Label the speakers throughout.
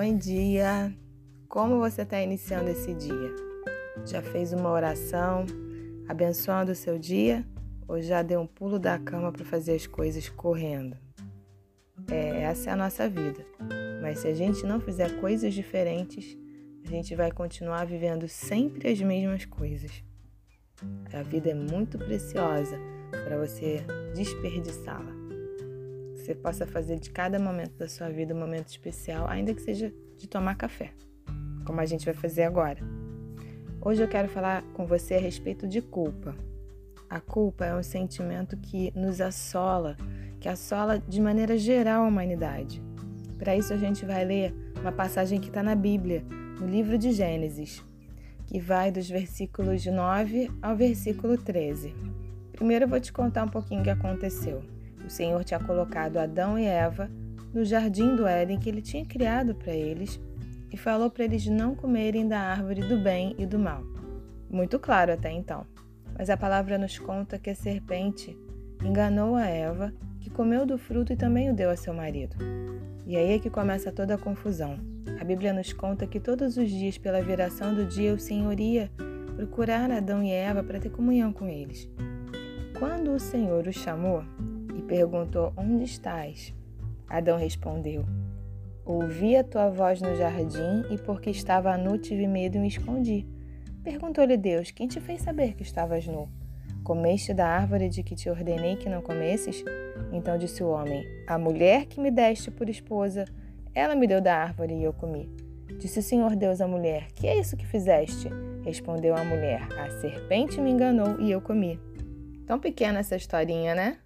Speaker 1: Bom dia! Como você está iniciando esse dia? Já fez uma oração abençoando o seu dia ou já deu um pulo da cama para fazer as coisas correndo? É, essa é a nossa vida. Mas se a gente não fizer coisas diferentes, a gente vai continuar vivendo sempre as mesmas coisas. A vida é muito preciosa para você desperdiçá-la você possa fazer de cada momento da sua vida um momento especial, ainda que seja de tomar café, como a gente vai fazer agora. Hoje eu quero falar com você a respeito de culpa. A culpa é um sentimento que nos assola, que assola de maneira geral a humanidade. Para isso a gente vai ler uma passagem que está na Bíblia, no livro de Gênesis, que vai dos versículos 9 ao versículo 13. Primeiro eu vou te contar um pouquinho o que aconteceu. O Senhor tinha colocado Adão e Eva no jardim do Éden que ele tinha criado para eles e falou para eles não comerem da árvore do bem e do mal. Muito claro até então. Mas a palavra nos conta que a serpente enganou a Eva, que comeu do fruto e também o deu a seu marido. E aí é que começa toda a confusão. A Bíblia nos conta que todos os dias, pela viração do dia, o Senhor ia procurar Adão e Eva para ter comunhão com eles. Quando o Senhor os chamou, e perguntou: Onde estás? Adão respondeu: Ouvi a tua voz no jardim e porque estava nu tive medo e me escondi. Perguntou-lhe Deus: Quem te fez saber que estavas nu? Comeste da árvore de que te ordenei que não comesses? Então disse o homem: A mulher que me deste por esposa, ela me deu da árvore e eu comi. Disse o Senhor Deus à mulher: Que é isso que fizeste? Respondeu a mulher: A serpente me enganou e eu comi. Tão pequena essa historinha, né?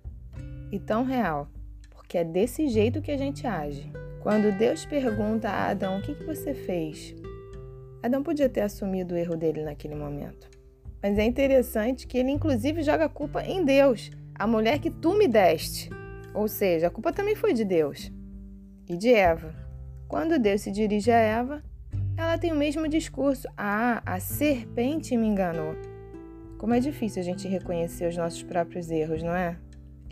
Speaker 1: E tão real, porque é desse jeito que a gente age. Quando Deus pergunta a Adão: O que, que você fez? Adão podia ter assumido o erro dele naquele momento. Mas é interessante que ele, inclusive, joga a culpa em Deus, a mulher que tu me deste. Ou seja, a culpa também foi de Deus e de Eva. Quando Deus se dirige a Eva, ela tem o mesmo discurso: Ah, a serpente me enganou. Como é difícil a gente reconhecer os nossos próprios erros, não é?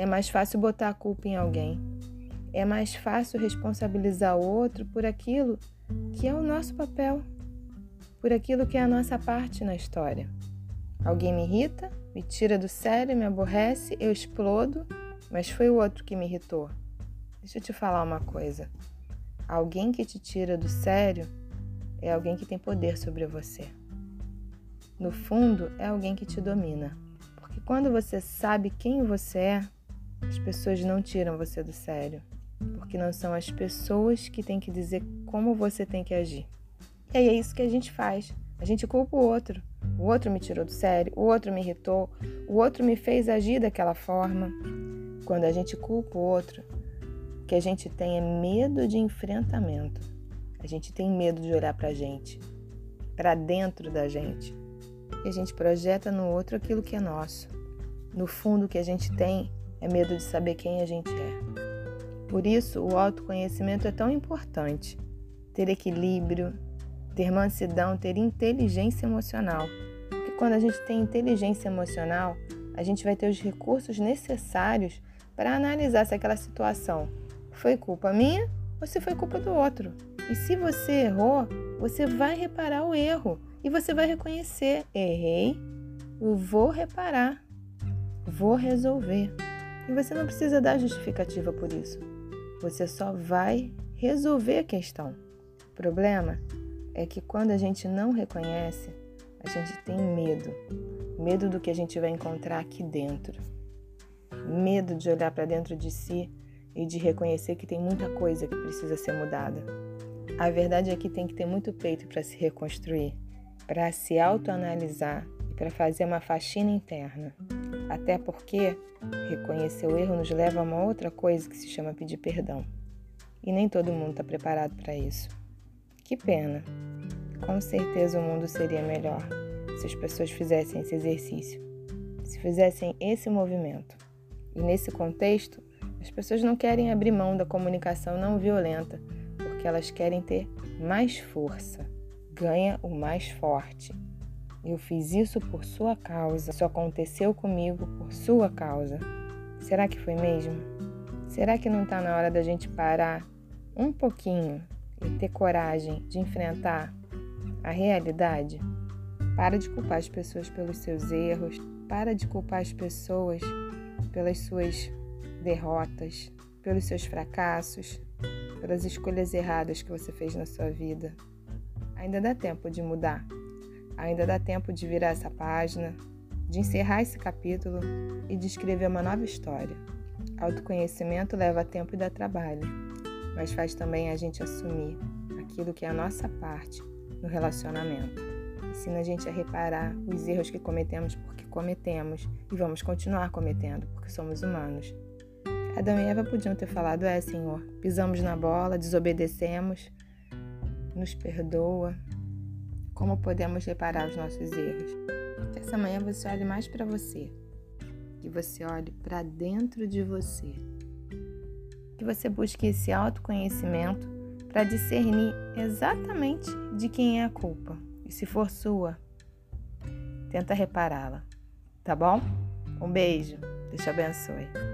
Speaker 1: É mais fácil botar a culpa em alguém. É mais fácil responsabilizar o outro por aquilo que é o nosso papel, por aquilo que é a nossa parte na história. Alguém me irrita, me tira do sério, me aborrece, eu explodo, mas foi o outro que me irritou. Deixa eu te falar uma coisa. Alguém que te tira do sério é alguém que tem poder sobre você. No fundo, é alguém que te domina. Porque quando você sabe quem você é, as pessoas não tiram você do sério, porque não são as pessoas que têm que dizer como você tem que agir. E aí é isso que a gente faz. A gente culpa o outro. O outro me tirou do sério, o outro me irritou, o outro me fez agir daquela forma. Quando a gente culpa o outro, o que a gente tem é medo de enfrentamento. A gente tem medo de olhar pra gente, para dentro da gente. E a gente projeta no outro aquilo que é nosso. No fundo, o que a gente tem é medo de saber quem a gente é. Por isso, o autoconhecimento é tão importante. Ter equilíbrio, ter mansidão, ter inteligência emocional. Porque quando a gente tem inteligência emocional, a gente vai ter os recursos necessários para analisar se aquela situação foi culpa minha ou se foi culpa do outro. E se você errou, você vai reparar o erro e você vai reconhecer: errei, eu vou reparar, vou resolver. E você não precisa dar justificativa por isso. Você só vai resolver a questão. O problema é que quando a gente não reconhece, a gente tem medo. Medo do que a gente vai encontrar aqui dentro. Medo de olhar para dentro de si e de reconhecer que tem muita coisa que precisa ser mudada. A verdade é que tem que ter muito peito para se reconstruir, para se autoanalisar e para fazer uma faxina interna. Até porque reconhecer o erro nos leva a uma outra coisa que se chama pedir perdão. E nem todo mundo está preparado para isso. Que pena! Com certeza o mundo seria melhor se as pessoas fizessem esse exercício, se fizessem esse movimento. E nesse contexto, as pessoas não querem abrir mão da comunicação não violenta, porque elas querem ter mais força. Ganha o mais forte. Eu fiz isso por sua causa. Isso aconteceu comigo por sua causa. Será que foi mesmo? Será que não está na hora da gente parar um pouquinho e ter coragem de enfrentar a realidade, para de culpar as pessoas pelos seus erros, para de culpar as pessoas pelas suas derrotas, pelos seus fracassos, pelas escolhas erradas que você fez na sua vida. Ainda dá tempo de mudar. Ainda dá tempo de virar essa página, de encerrar esse capítulo e de escrever uma nova história. Autoconhecimento leva tempo e dá trabalho, mas faz também a gente assumir aquilo que é a nossa parte no relacionamento. Ensina a gente a reparar os erros que cometemos porque cometemos e vamos continuar cometendo porque somos humanos. Adão e Eva podiam ter falado: É, Senhor, pisamos na bola, desobedecemos, nos perdoa. Como podemos reparar os nossos erros? Que essa manhã você olhe mais para você, que você olhe para dentro de você, que você busque esse autoconhecimento para discernir exatamente de quem é a culpa. E se for sua, tenta repará-la, tá bom? Um beijo, Deus te abençoe.